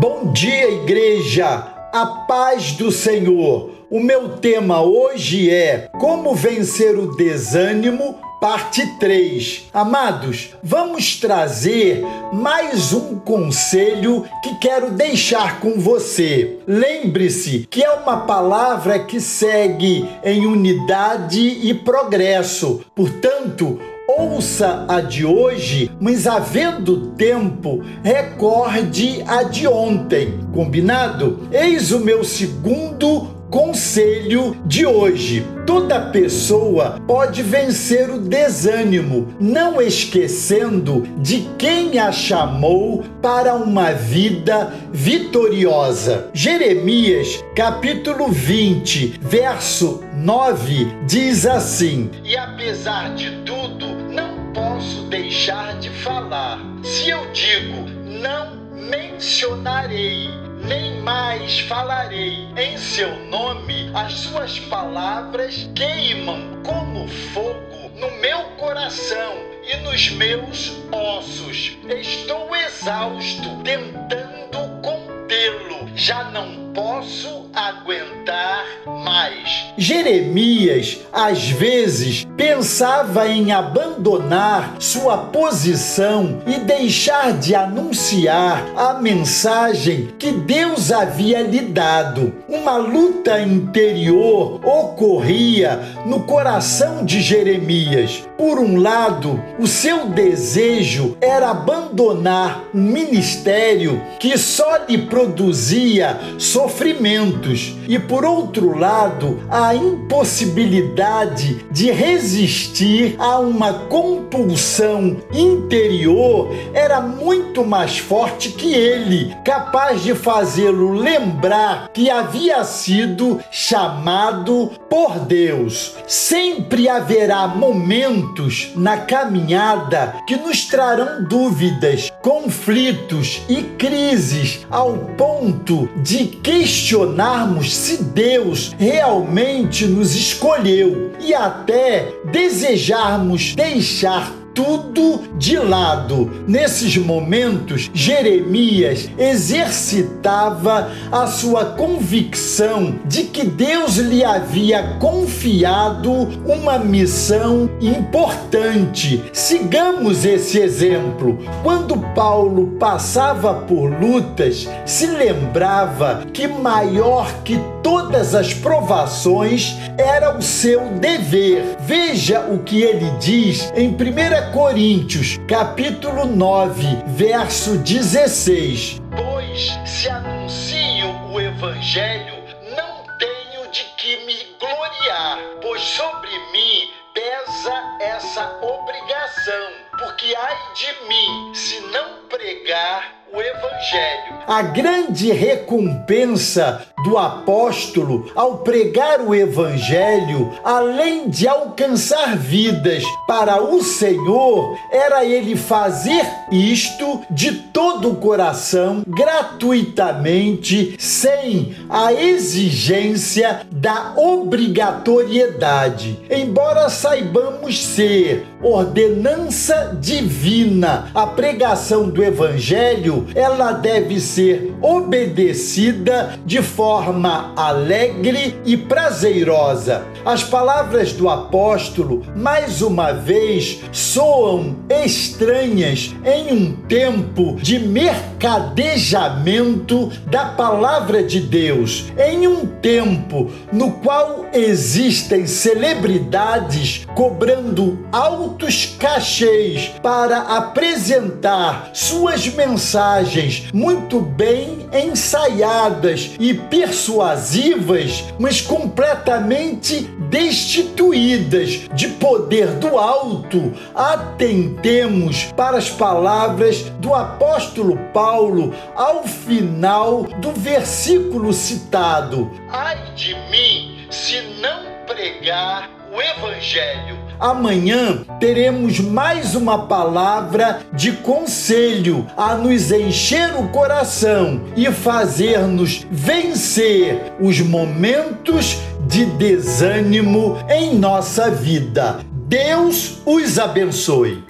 Bom dia, igreja! A paz do Senhor! O meu tema hoje é Como vencer o desânimo, parte 3. Amados, vamos trazer mais um conselho que quero deixar com você. Lembre-se que é uma palavra que segue em unidade e progresso. Portanto, ouça a de hoje, mas havendo tempo, recorde a de ontem. Combinado? Eis o meu segundo Conselho de hoje: toda pessoa pode vencer o desânimo, não esquecendo de quem a chamou para uma vida vitoriosa. Jeremias, capítulo 20, verso 9, diz assim: E apesar de tudo, deixar de falar. Se eu digo, não mencionarei nem mais falarei em seu nome, as suas palavras queimam como fogo no meu coração e nos meus ossos. Estou exausto, tentando contê-lo. Já não posso aguentar mais. Jeremias, às vezes, pensava em abandonar sua posição e deixar de anunciar a mensagem que Deus havia lhe dado. Uma luta interior ocorria no coração de Jeremias. Por um lado, o seu desejo era abandonar um ministério que só lhe produzia sofrimentos, e por outro lado, a impossibilidade de resistir a uma compulsão interior era muito mais forte que ele, capaz de fazê-lo lembrar que havia sido chamado por Deus. Sempre haverá momentos na caminhada que nos trarão dúvidas, conflitos e crises ao ponto de questionarmos se Deus realmente nos escolheu e até desejarmos deixar tudo de lado. Nesses momentos, Jeremias exercitava a sua convicção de que Deus lhe havia confiado uma missão importante. Sigamos esse exemplo. Quando Paulo passava por lutas, se lembrava que maior que todas as provações era o seu dever. Veja o que ele diz em 1 Coríntios, capítulo 9, verso 16. Pois se anuncio o evangelho, não tenho de que me gloriar, pois sobre mim pesa essa obrigação, porque ai de mim se não pregar o Evangelho. A grande recompensa do apóstolo ao pregar o Evangelho, além de alcançar vidas para o Senhor, era ele fazer isto de todo o coração, gratuitamente, sem a exigência da obrigatoriedade. Embora saibamos ser ordenança divina a pregação do Evangelho, ela deve ser obedecida de forma alegre e prazerosa. As palavras do apóstolo, mais uma vez, soam estranhas em um tempo de mercadejamento da palavra de Deus, em um tempo no qual existem celebridades cobrando altos cachês para apresentar suas mensagens muito bem ensaiadas e persuasivas, mas completamente destituídas de poder do alto. Atentemos para as palavras do apóstolo Paulo ao final do versículo citado: Ai de mim se não pregar o evangelho Amanhã teremos mais uma palavra de conselho a nos encher o coração e fazer-nos vencer os momentos de desânimo em nossa vida. Deus os abençoe.